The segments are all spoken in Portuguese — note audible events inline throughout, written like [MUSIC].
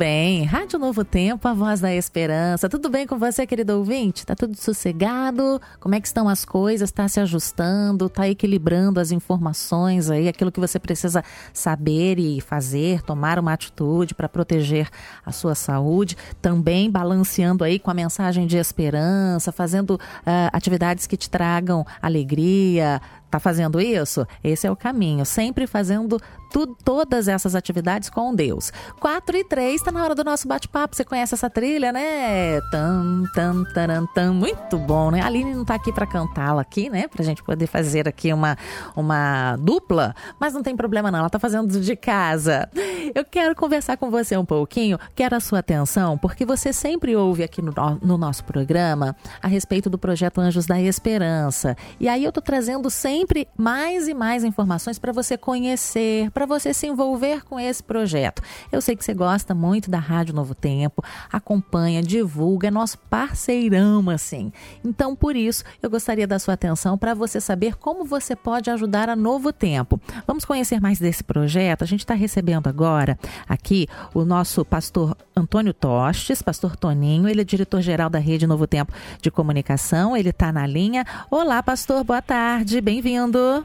bem. Rádio Novo Tempo, a voz da esperança. Tudo bem com você, querido ouvinte? Tá tudo sossegado? Como é que estão as coisas? Tá se ajustando? Tá equilibrando as informações aí, aquilo que você precisa saber e fazer, tomar uma atitude para proteger a sua saúde. Também balanceando aí com a mensagem de esperança, fazendo uh, atividades que te tragam alegria, Tá fazendo isso? Esse é o caminho. Sempre fazendo tu, todas essas atividades com Deus. 4 e 3, está na hora do nosso bate-papo. Você conhece essa trilha, né? Tam, tam, taram, tam. Muito bom, né? A Aline não está aqui para cantá-la aqui, né? Para a gente poder fazer aqui uma, uma dupla, mas não tem problema não, ela está fazendo de casa. Eu quero conversar com você um pouquinho, quero a sua atenção, porque você sempre ouve aqui no, no nosso programa a respeito do projeto Anjos da Esperança. E aí eu tô trazendo sempre mais e mais informações para você conhecer, para você se envolver com esse projeto. Eu sei que você gosta muito da Rádio Novo Tempo, acompanha, divulga, é nosso parceirão assim. Então, por isso, eu gostaria da sua atenção para você saber como você pode ajudar a Novo Tempo. Vamos conhecer mais desse projeto? A gente está recebendo agora aqui o nosso pastor Antônio Tostes, pastor Toninho, ele é diretor-geral da Rede Novo Tempo de Comunicação, ele está na linha. Olá, pastor, boa tarde, bem-vindo.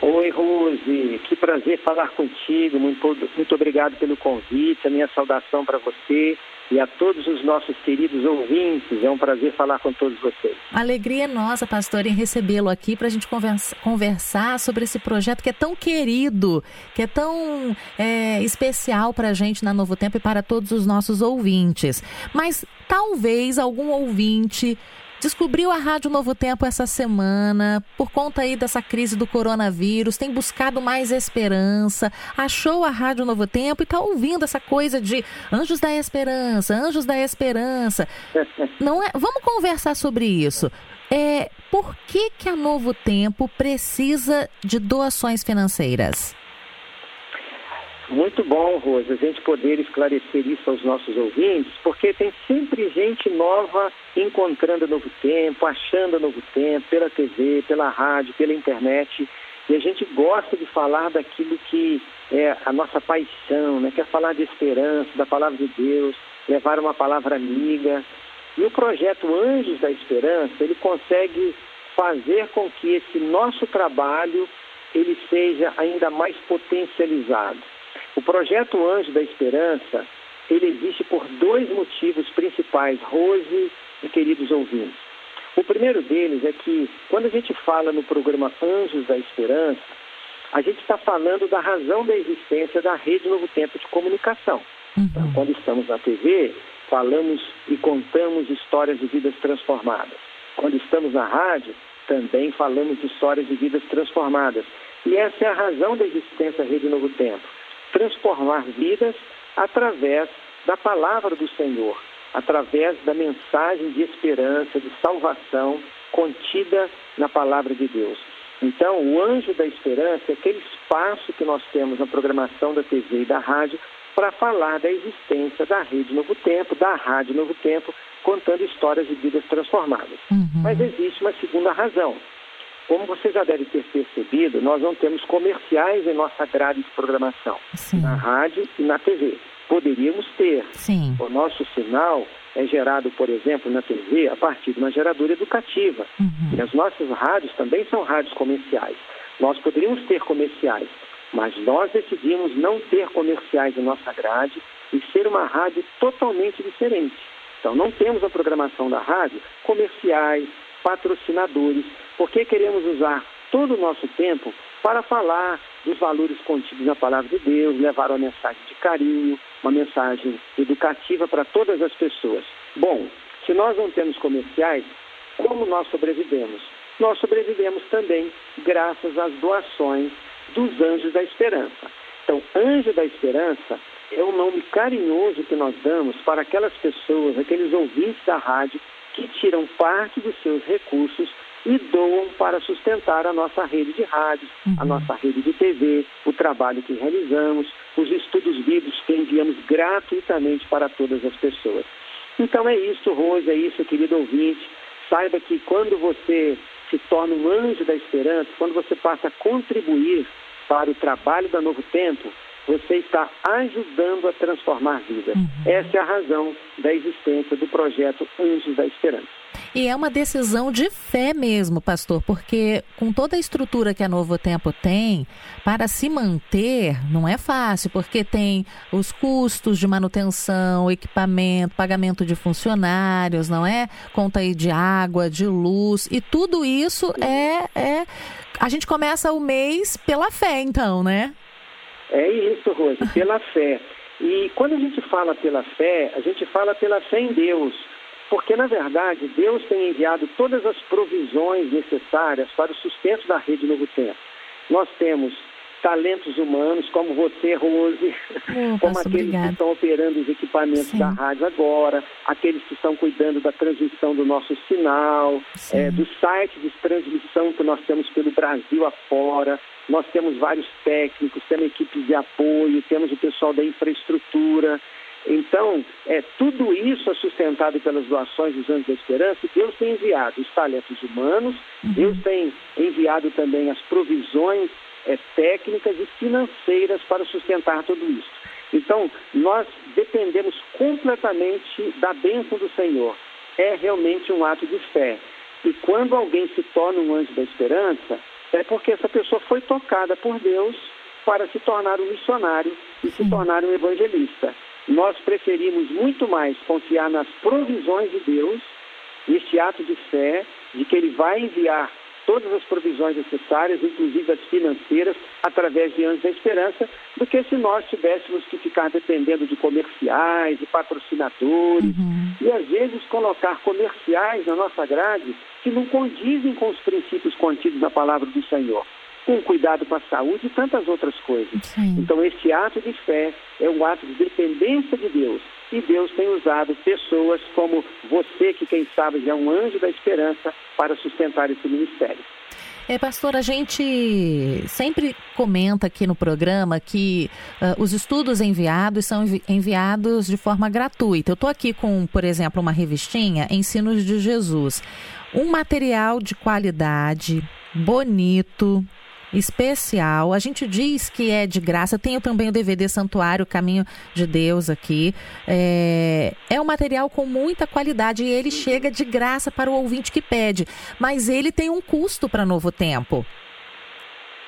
Oi, Rose, que prazer falar contigo. Muito, muito obrigado pelo convite. A minha saudação para você e a todos os nossos queridos ouvintes. É um prazer falar com todos vocês. Alegria nossa, pastor, em recebê-lo aqui para a gente conversa, conversar sobre esse projeto que é tão querido, que é tão é, especial para a gente na Novo Tempo e para todos os nossos ouvintes. Mas talvez algum ouvinte Descobriu a Rádio Novo Tempo essa semana, por conta aí dessa crise do coronavírus, tem buscado mais esperança, achou a Rádio Novo Tempo e está ouvindo essa coisa de anjos da esperança, anjos da esperança. [LAUGHS] Não é? Vamos conversar sobre isso. É, por que, que a Novo Tempo precisa de doações financeiras? Muito bom, Rosa, a gente poder esclarecer isso aos nossos ouvintes, porque tem sempre gente nova encontrando novo tempo, achando novo tempo, pela TV, pela rádio, pela internet. E a gente gosta de falar daquilo que é a nossa paixão, né? quer falar de esperança, da palavra de Deus, levar uma palavra amiga. E o projeto Anjos da Esperança, ele consegue fazer com que esse nosso trabalho ele seja ainda mais potencializado. O projeto Anjo da Esperança, ele existe por dois motivos principais, Rose e queridos ouvintes. O primeiro deles é que, quando a gente fala no programa Anjos da Esperança, a gente está falando da razão da existência da Rede Novo Tempo de Comunicação. Uhum. Então, quando estamos na TV, falamos e contamos histórias de vidas transformadas. Quando estamos na rádio, também falamos de histórias de vidas transformadas. E essa é a razão da existência da Rede Novo Tempo transformar vidas através da palavra do Senhor, através da mensagem de esperança, de salvação contida na palavra de Deus. Então, o anjo da esperança é aquele espaço que nós temos na programação da TV e da rádio para falar da existência da Rede Novo Tempo, da Rádio Novo Tempo, contando histórias de vidas transformadas. Uhum. Mas existe uma segunda razão. Como você já deve ter percebido, nós não temos comerciais em nossa grade de programação, Sim. na rádio e na TV. Poderíamos ter. Sim. O nosso sinal é gerado, por exemplo, na TV a partir de uma geradora educativa. Uhum. E as nossas rádios também são rádios comerciais. Nós poderíamos ter comerciais, mas nós decidimos não ter comerciais em nossa grade e ser uma rádio totalmente diferente. Então, não temos a programação da rádio comerciais, patrocinadores, porque queremos usar todo o nosso tempo para falar dos valores contidos na palavra de Deus, levar uma mensagem de carinho, uma mensagem educativa para todas as pessoas. Bom, se nós não temos comerciais, como nós sobrevivemos? Nós sobrevivemos também graças às doações dos Anjos da Esperança. Então, Anjo da Esperança é o nome carinhoso que nós damos para aquelas pessoas, aqueles ouvintes da rádio que tiram parte dos seus recursos e doam para sustentar a nossa rede de rádio, uhum. a nossa rede de TV, o trabalho que realizamos, os estudos bíblicos que enviamos gratuitamente para todas as pessoas. Então é isso, Rose, é isso, querido ouvinte. Saiba que quando você se torna um anjo da esperança, quando você passa a contribuir para o trabalho da Novo Tempo, você está ajudando a transformar vidas. Uhum. Essa é a razão da existência do projeto Anjos da Esperança. E é uma decisão de fé mesmo, pastor, porque com toda a estrutura que a Novo Tempo tem, para se manter não é fácil, porque tem os custos de manutenção, equipamento, pagamento de funcionários, não é? Conta aí de água, de luz, e tudo isso é, é... A gente começa o mês pela fé, então, né? É isso, Rose, pela fé. E quando a gente fala pela fé, a gente fala pela fé em Deus. Porque, na verdade, Deus tem enviado todas as provisões necessárias para o sustento da rede Novo Tempo. Nós temos talentos humanos, como você, Rose, oh, [LAUGHS] como aqueles obrigado. que estão operando os equipamentos Sim. da rádio agora, aqueles que estão cuidando da transmissão do nosso sinal, é, do site de transmissão que nós temos pelo Brasil afora. Nós temos vários técnicos, temos equipes de apoio, temos o pessoal da infraestrutura. Então, é, tudo isso é sustentado pelas doações dos Anjos da Esperança Deus tem enviado os talentos humanos, uhum. Deus tem enviado também as provisões é, técnicas e financeiras para sustentar tudo isso. Então, nós dependemos completamente da bênção do Senhor. É realmente um ato de fé. E quando alguém se torna um anjo da esperança, é porque essa pessoa foi tocada por Deus para se tornar um missionário e se tornar um evangelista. Nós preferimos muito mais confiar nas provisões de Deus, neste ato de fé, de que Ele vai enviar todas as provisões necessárias, inclusive as financeiras, através de Anjos da Esperança, do que se nós tivéssemos que ficar dependendo de comerciais, de patrocinadores, uhum. e às vezes colocar comerciais na nossa grade que não condizem com os princípios contidos na palavra do Senhor com cuidado com a saúde e tantas outras coisas. Sim. Então, esse ato de fé é um ato de dependência de Deus. E Deus tem usado pessoas como você, que quem sabe já é um anjo da esperança, para sustentar esse ministério. É, pastor, a gente sempre comenta aqui no programa que uh, os estudos enviados são envi enviados de forma gratuita. Eu estou aqui com, por exemplo, uma revistinha, Ensinos de Jesus. Um material de qualidade, bonito, especial. A gente diz que é de graça. Tenho também o DVD Santuário Caminho de Deus aqui. É, é um material com muita qualidade e ele chega de graça para o ouvinte que pede. Mas ele tem um custo para Novo Tempo.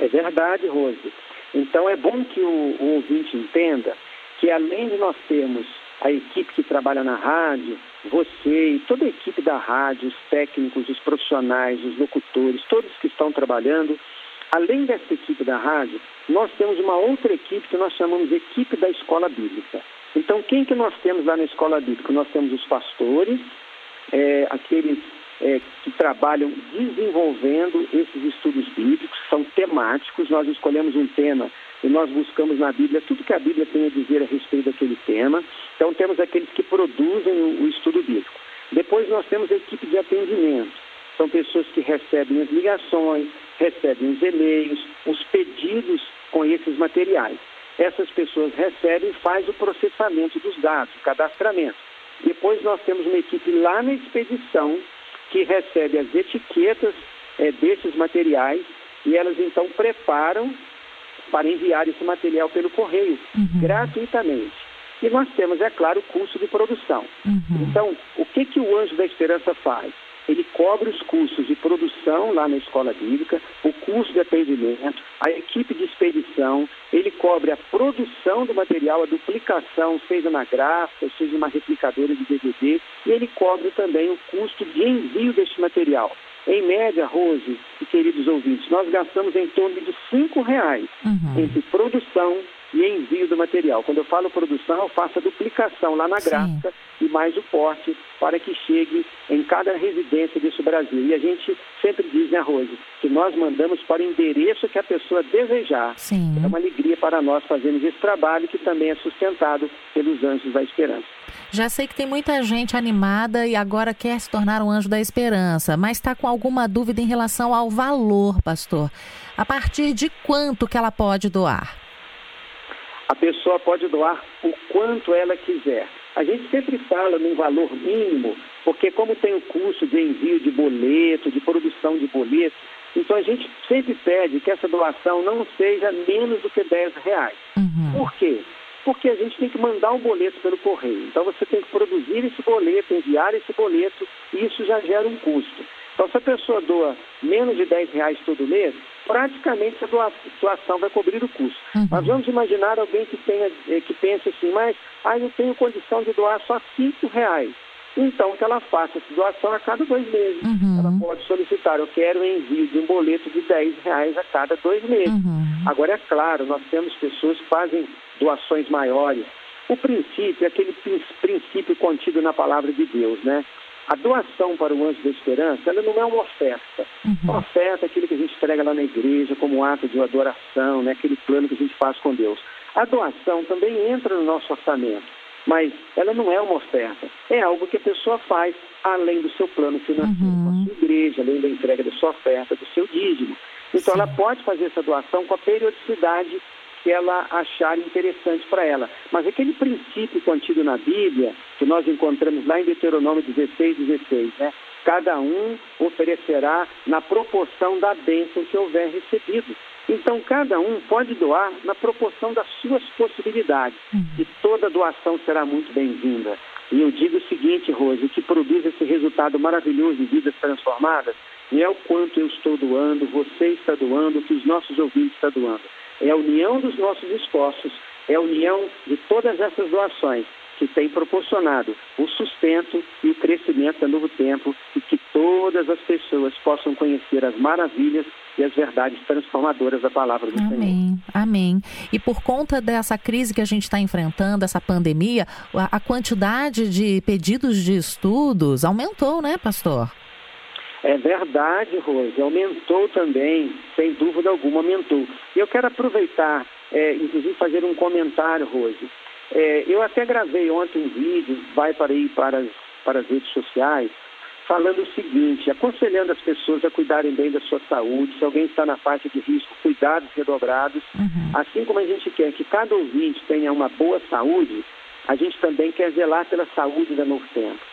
É verdade, Rose. Então é bom que o, o ouvinte entenda que além de nós termos a equipe que trabalha na rádio, você e toda a equipe da rádio, os técnicos, os profissionais, os locutores, todos que estão trabalhando, Além dessa equipe da rádio, nós temos uma outra equipe que nós chamamos de equipe da escola bíblica. Então, quem que nós temos lá na escola bíblica? Nós temos os pastores, é, aqueles é, que trabalham desenvolvendo esses estudos bíblicos, são temáticos, nós escolhemos um tema e nós buscamos na Bíblia tudo que a Bíblia tem a dizer a respeito daquele tema. Então, temos aqueles que produzem o, o estudo bíblico. Depois, nós temos a equipe de atendimento. São pessoas que recebem as ligações, recebem os e-mails, os pedidos com esses materiais. Essas pessoas recebem e faz o processamento dos dados, o cadastramento. Depois nós temos uma equipe lá na expedição que recebe as etiquetas é, desses materiais e elas então preparam para enviar esse material pelo correio uhum. gratuitamente. E nós temos, é claro, o custo de produção. Uhum. Então, o que, que o Anjo da Esperança faz? Ele cobre os custos de produção lá na escola bíblica, o custo de atendimento, a equipe de expedição, ele cobre a produção do material, a duplicação, seja na gráfica, seja uma replicadora de DVD, e ele cobre também o custo de envio deste material. Em média, Rose e queridos ouvintes, nós gastamos em torno de cinco reais uhum. entre produção e envio do material. Quando eu falo produção, eu faço a duplicação lá na Sim. gráfica e mais o porte para que chegue em cada residência desse Brasil. E a gente sempre diz, né, Rose, que nós mandamos para o endereço que a pessoa desejar. Sim. É uma alegria para nós fazermos esse trabalho que também é sustentado pelos Anjos da Esperança. Já sei que tem muita gente animada e agora quer se tornar um anjo da esperança, mas está com alguma dúvida em relação ao valor, pastor. A partir de quanto que ela pode doar? A pessoa pode doar o quanto ela quiser. A gente sempre fala num valor mínimo, porque como tem o custo de envio de boleto, de produção de boleto, Então a gente sempre pede que essa doação não seja menos do que 10 reais. Uhum. Por quê? Porque a gente tem que mandar um boleto pelo correio. Então você tem que produzir esse boleto, enviar esse boleto, e isso já gera um custo. Então se a pessoa doa menos de 10 reais todo mês, praticamente a doação vai cobrir o custo. Uhum. Mas vamos imaginar alguém que, tenha, eh, que pense assim, mas ah, eu tenho condição de doar só 5 reais. Então, que ela faça essa doação a cada dois meses. Uhum. Ela pode solicitar, eu quero o envio de um boleto de 10 reais a cada dois meses. Uhum. Agora, é claro, nós temos pessoas que fazem doações maiores. O princípio é aquele princípio contido na palavra de Deus, né? A doação para o anjo da esperança, ela não é uma oferta. Uhum. Uma oferta é aquilo que a gente entrega lá na igreja como um ato de adoração, né? aquele plano que a gente faz com Deus. A doação também entra no nosso orçamento, mas ela não é uma oferta. É algo que a pessoa faz além do seu plano financeiro, uhum. com a sua igreja, além da entrega da sua oferta, do seu dízimo. Então Sim. ela pode fazer essa doação com a periodicidade que ela achar interessante para ela. Mas aquele princípio contido na Bíblia, que nós encontramos lá em Deuteronômio 16, 16, né? Cada um oferecerá na proporção da bênção que houver recebido. Então, cada um pode doar na proporção das suas possibilidades. Uhum. E toda doação será muito bem-vinda. E eu digo o seguinte, Rose, o que produz esse resultado maravilhoso de vidas transformadas não é o quanto eu estou doando, você está doando, o que os nossos ouvintes estão doando é a união dos nossos esforços, é a união de todas essas doações que tem proporcionado o sustento e o crescimento da Novo Tempo e que todas as pessoas possam conhecer as maravilhas e as verdades transformadoras da palavra do Amém. Senhor. Amém. E por conta dessa crise que a gente está enfrentando, essa pandemia, a quantidade de pedidos de estudos aumentou, né, pastor? É verdade, Rose, aumentou também, sem dúvida alguma aumentou. E eu quero aproveitar, é, inclusive fazer um comentário, Rose. É, eu até gravei ontem um vídeo, vai para ir para as, para as redes sociais, falando o seguinte, aconselhando as pessoas a cuidarem bem da sua saúde, se alguém está na faixa de risco, cuidados redobrados. Uhum. Assim como a gente quer que cada ouvinte tenha uma boa saúde, a gente também quer zelar pela saúde da Novo Tempo.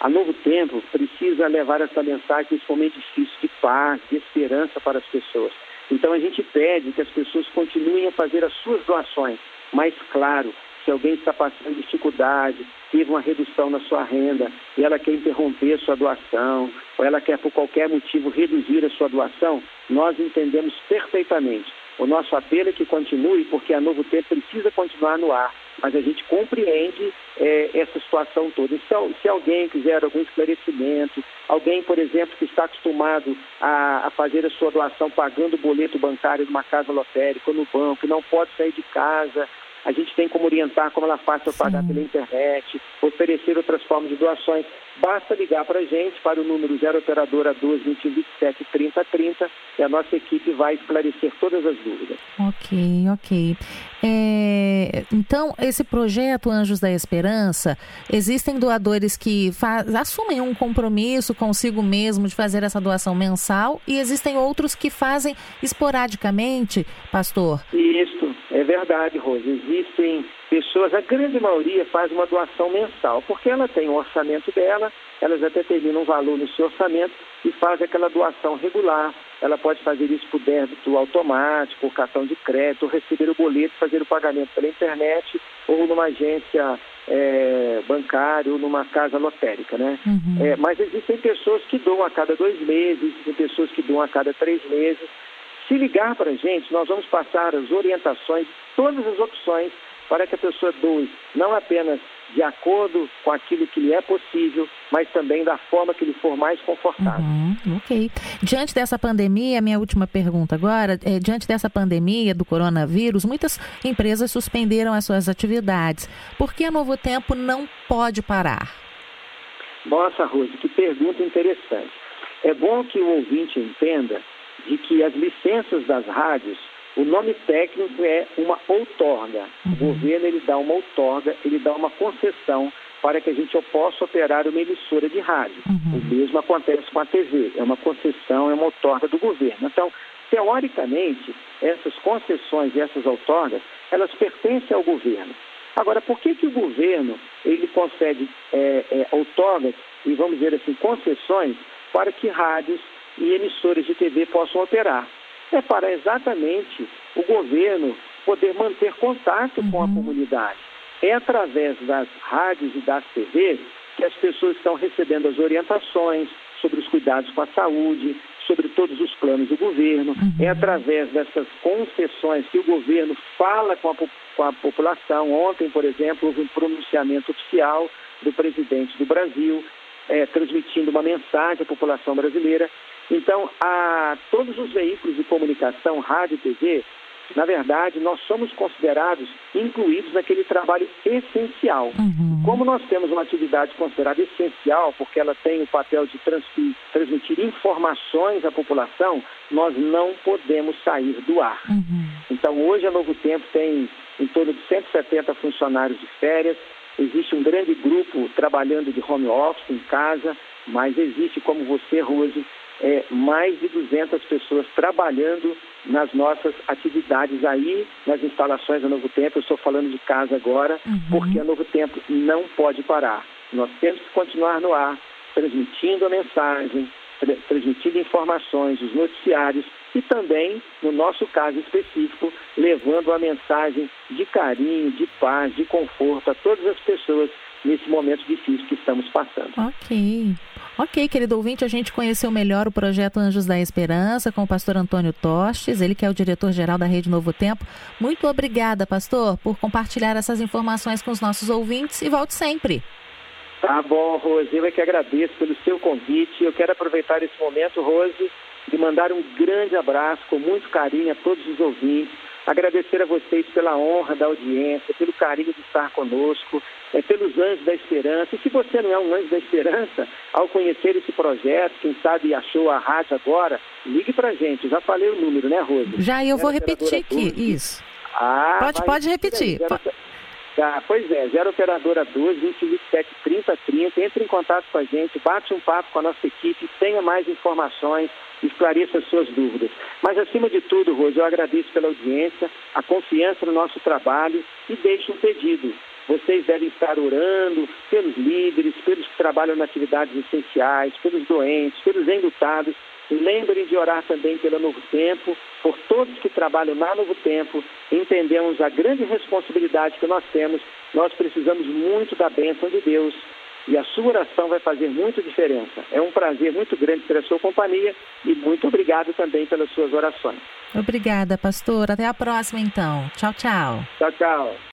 A Novo Tempo precisa levar essa mensagem nesse momento difícil de paz, de esperança para as pessoas. Então a gente pede que as pessoas continuem a fazer as suas doações. Mas, claro, se alguém está passando dificuldade, teve uma redução na sua renda e ela quer interromper a sua doação, ou ela quer por qualquer motivo reduzir a sua doação, nós entendemos perfeitamente. O nosso apelo é que continue, porque a Novo Tempo precisa continuar no ar mas a gente compreende é, essa situação toda. Então, se alguém quiser algum esclarecimento, alguém, por exemplo, que está acostumado a, a fazer a sua doação pagando o boleto bancário numa casa lotérica ou no banco, não pode sair de casa, a gente tem como orientar como ela faz para pagar pela internet, oferecer outras formas de doações. Basta ligar para a gente, para o número 0 operadora 12 2127 3030 e a nossa equipe vai esclarecer todas as dúvidas. Ok, ok. É, então, esse projeto Anjos da Esperança, existem doadores que faz, assumem um compromisso consigo mesmo de fazer essa doação mensal e existem outros que fazem esporadicamente, pastor? Isso, é verdade, Rose. Existem pessoas, a grande maioria faz uma doação mensal, porque ela tem o orçamento dela, elas até terminam um valor no seu orçamento e faz aquela doação regular ela pode fazer isso por débito automático, por cartão de crédito, ou receber o boleto, fazer o pagamento pela internet ou numa agência é, bancária ou numa casa lotérica, né? Uhum. É, mas existem pessoas que doam a cada dois meses, existem pessoas que doam a cada três meses. Se ligar para a gente, nós vamos passar as orientações, todas as opções para que a pessoa doe não apenas de acordo com aquilo que lhe é possível, mas também da forma que lhe for mais confortável. Uhum, ok. Diante dessa pandemia, minha última pergunta agora, é, diante dessa pandemia do coronavírus, muitas empresas suspenderam as suas atividades. Por que a Novo Tempo não pode parar? Nossa, Rose, que pergunta interessante. É bom que o ouvinte entenda de que as licenças das rádios o nome técnico é uma outorga. Uhum. O governo ele dá uma outorga, ele dá uma concessão para que a gente possa operar uma emissora de rádio. Uhum. O mesmo acontece com a TV, é uma concessão, é uma outorga do governo. Então, teoricamente, essas concessões e essas outorgas, elas pertencem ao governo. Agora, por que, que o governo ele concede é, é, outorgas e, vamos dizer assim, concessões para que rádios e emissoras de TV possam operar. É para exatamente o governo poder manter contato uhum. com a uhum. comunidade. É através das rádios e das TVs que as pessoas estão recebendo as orientações sobre os cuidados com a saúde, sobre todos os planos do governo. Uhum. É através dessas concessões que o governo fala com a, com a população. Ontem, por exemplo, houve um pronunciamento oficial do presidente do Brasil, é, transmitindo uma mensagem à população brasileira. Então, a, todos os veículos de comunicação, rádio e TV, na verdade, nós somos considerados incluídos naquele trabalho essencial. Uhum. Como nós temos uma atividade considerada essencial, porque ela tem o papel de transmitir informações à população, nós não podemos sair do ar. Uhum. Então, hoje a Novo Tempo tem em torno de 170 funcionários de férias, existe um grande grupo trabalhando de home office em casa, mas existe, como você, Rose, é, mais de 200 pessoas trabalhando nas nossas atividades aí, nas instalações da Novo Tempo. Eu estou falando de casa agora, uhum. porque a Novo Tempo não pode parar. Nós temos que continuar no ar, transmitindo a mensagem, tra transmitindo informações, os noticiários e também, no nosso caso específico, levando a mensagem de carinho, de paz, de conforto a todas as pessoas nesse momento difícil que estamos passando. Ok. Ok, querido ouvinte, a gente conheceu melhor o projeto Anjos da Esperança com o pastor Antônio Tostes, ele que é o diretor-geral da Rede Novo Tempo. Muito obrigada, pastor, por compartilhar essas informações com os nossos ouvintes e volte sempre. Tá bom, Rose, eu é que agradeço pelo seu convite. Eu quero aproveitar esse momento, Rose, e mandar um grande abraço com muito carinho a todos os ouvintes agradecer a vocês pela honra da audiência, pelo carinho de estar conosco, é, pelos anjos da esperança. E se você não é um anjo da esperança, ao conhecer esse projeto, quem sabe achou a rádio agora, ligue para gente. Eu já falei o número, né, Rosa? Já, eu vou repetir aqui, 12. isso. Ah, pode, pode repetir. Tá, pois é, 0 Operadora 12, 227 30 30. Entre em contato com a gente, bate um papo com a nossa equipe, tenha mais informações esclareça as suas dúvidas. Mas, acima de tudo, Rose, eu agradeço pela audiência, a confiança no nosso trabalho e deixo um pedido. Vocês devem estar orando pelos líderes, pelos que trabalham nas atividades essenciais, pelos doentes, pelos enlutados. Lembrem de orar também pelo Novo Tempo, por todos que trabalham na Novo Tempo. Entendemos a grande responsabilidade que nós temos. Nós precisamos muito da bênção de Deus e a sua oração vai fazer muita diferença. É um prazer muito grande ter a sua companhia e muito obrigado também pelas suas orações. Obrigada, pastor. Até a próxima, então. Tchau, tchau. Tchau, tchau.